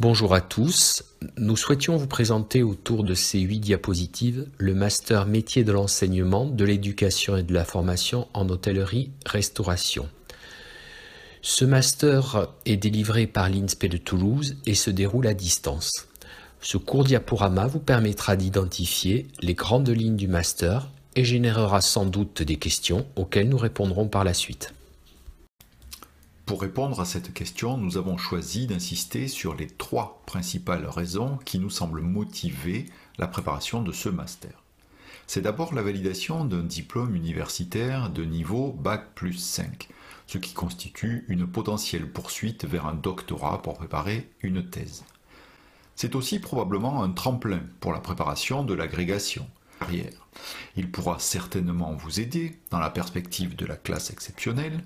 Bonjour à tous. Nous souhaitions vous présenter autour de ces huit diapositives le master métier de l'enseignement, de l'éducation et de la formation en hôtellerie-restauration. Ce master est délivré par l'INSPE de Toulouse et se déroule à distance. Ce court diaporama vous permettra d'identifier les grandes lignes du master et générera sans doute des questions auxquelles nous répondrons par la suite. Pour répondre à cette question, nous avons choisi d'insister sur les trois principales raisons qui nous semblent motiver la préparation de ce master. C'est d'abord la validation d'un diplôme universitaire de niveau Bac plus 5, ce qui constitue une potentielle poursuite vers un doctorat pour préparer une thèse. C'est aussi probablement un tremplin pour la préparation de l'agrégation. Il pourra certainement vous aider dans la perspective de la classe exceptionnelle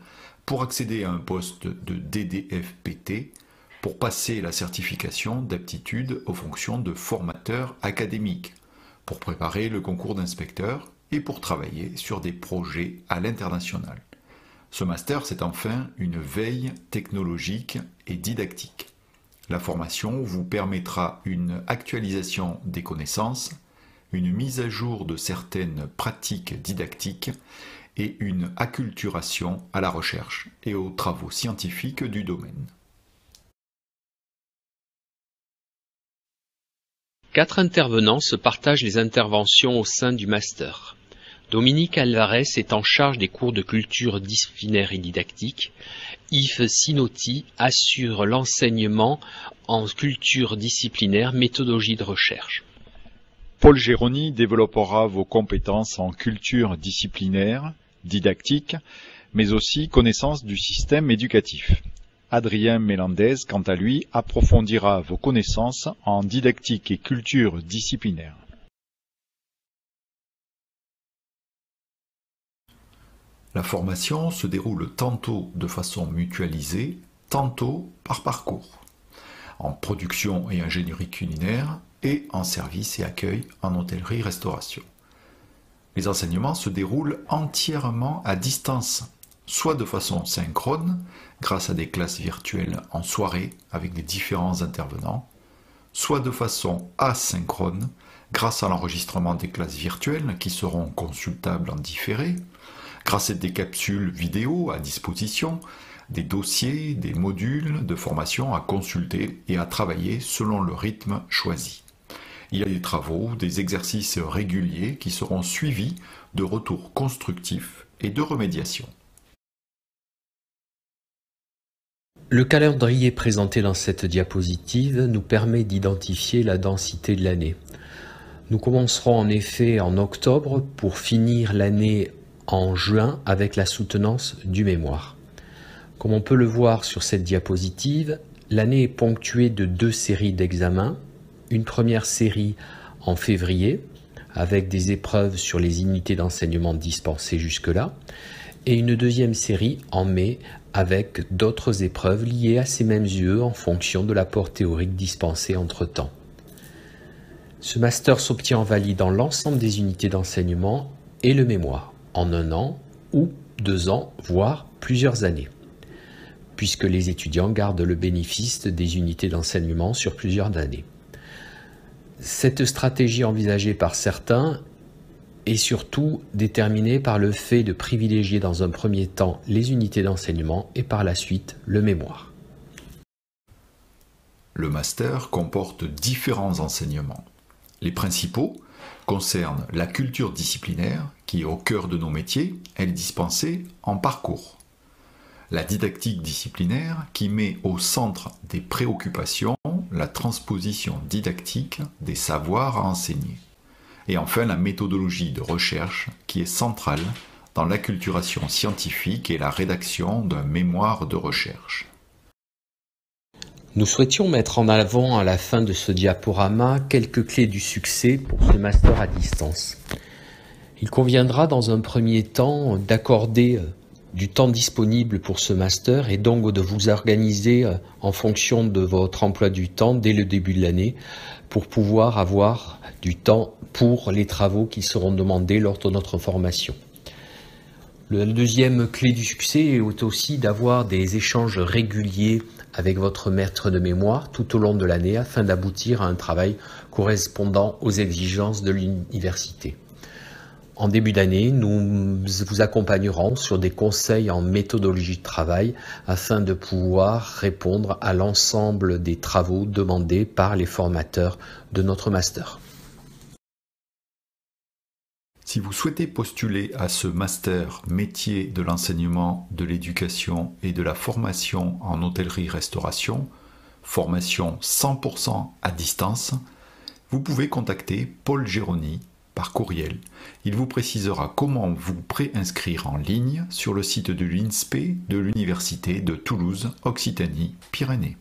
pour accéder à un poste de DDFPT pour passer la certification d'aptitude aux fonctions de formateur académique, pour préparer le concours d'inspecteur et pour travailler sur des projets à l'international. Ce master, c'est enfin une veille technologique et didactique. La formation vous permettra une actualisation des connaissances, une mise à jour de certaines pratiques didactiques et une acculturation à la recherche et aux travaux scientifiques du domaine. Quatre intervenants se partagent les interventions au sein du master. Dominique Alvarez est en charge des cours de culture disciplinaire et didactique. Yves Sinotti assure l'enseignement en culture disciplinaire, méthodologie de recherche. Paul Géroni développera vos compétences en culture disciplinaire, didactique, mais aussi connaissance du système éducatif. Adrien Mélandez, quant à lui, approfondira vos connaissances en didactique et culture disciplinaire. La formation se déroule tantôt de façon mutualisée, tantôt par parcours, en production et ingénierie culinaire et en service et accueil en hôtellerie-restauration. Les enseignements se déroulent entièrement à distance, soit de façon synchrone, grâce à des classes virtuelles en soirée avec les différents intervenants, soit de façon asynchrone, grâce à l'enregistrement des classes virtuelles qui seront consultables en différé, grâce à des capsules vidéo à disposition, des dossiers, des modules de formation à consulter et à travailler selon le rythme choisi. Il y a des travaux, des exercices réguliers qui seront suivis de retours constructifs et de remédiation. Le calendrier présenté dans cette diapositive nous permet d'identifier la densité de l'année. Nous commencerons en effet en octobre pour finir l'année en juin avec la soutenance du mémoire. Comme on peut le voir sur cette diapositive, l'année est ponctuée de deux séries d'examens une première série en février avec des épreuves sur les unités d'enseignement dispensées jusque-là, et une deuxième série en mai avec d'autres épreuves liées à ces mêmes UE en fonction de l'apport théorique dispensé entre-temps. Ce master s'obtient en validant l'ensemble des unités d'enseignement et le mémoire en un an ou deux ans, voire plusieurs années, puisque les étudiants gardent le bénéfice des unités d'enseignement sur plusieurs années. Cette stratégie envisagée par certains est surtout déterminée par le fait de privilégier dans un premier temps les unités d'enseignement et par la suite le mémoire. Le master comporte différents enseignements. Les principaux concernent la culture disciplinaire, qui est au cœur de nos métiers, elle est dispensée en parcours. La didactique disciplinaire, qui met au centre des préoccupations la transposition didactique des savoirs à enseigner. Et enfin, la méthodologie de recherche qui est centrale dans l'acculturation scientifique et la rédaction d'un mémoire de recherche. Nous souhaitions mettre en avant à la fin de ce diaporama quelques clés du succès pour ce master à distance. Il conviendra dans un premier temps d'accorder du temps disponible pour ce master et donc de vous organiser euh, en fonction de votre emploi du temps dès le début de l'année pour pouvoir avoir du temps pour les travaux qui seront demandés lors de notre formation. La deuxième clé du succès est aussi d'avoir des échanges réguliers avec votre maître de mémoire tout au long de l'année afin d'aboutir à un travail correspondant aux exigences de l'université. En début d'année, nous vous accompagnerons sur des conseils en méthodologie de travail afin de pouvoir répondre à l'ensemble des travaux demandés par les formateurs de notre master. Si vous souhaitez postuler à ce master métier de l'enseignement, de l'éducation et de la formation en hôtellerie-restauration, formation 100% à distance, vous pouvez contacter Paul Géroni par courriel. Il vous précisera comment vous préinscrire en ligne sur le site de l'INSPE de l'Université de Toulouse, Occitanie, Pyrénées.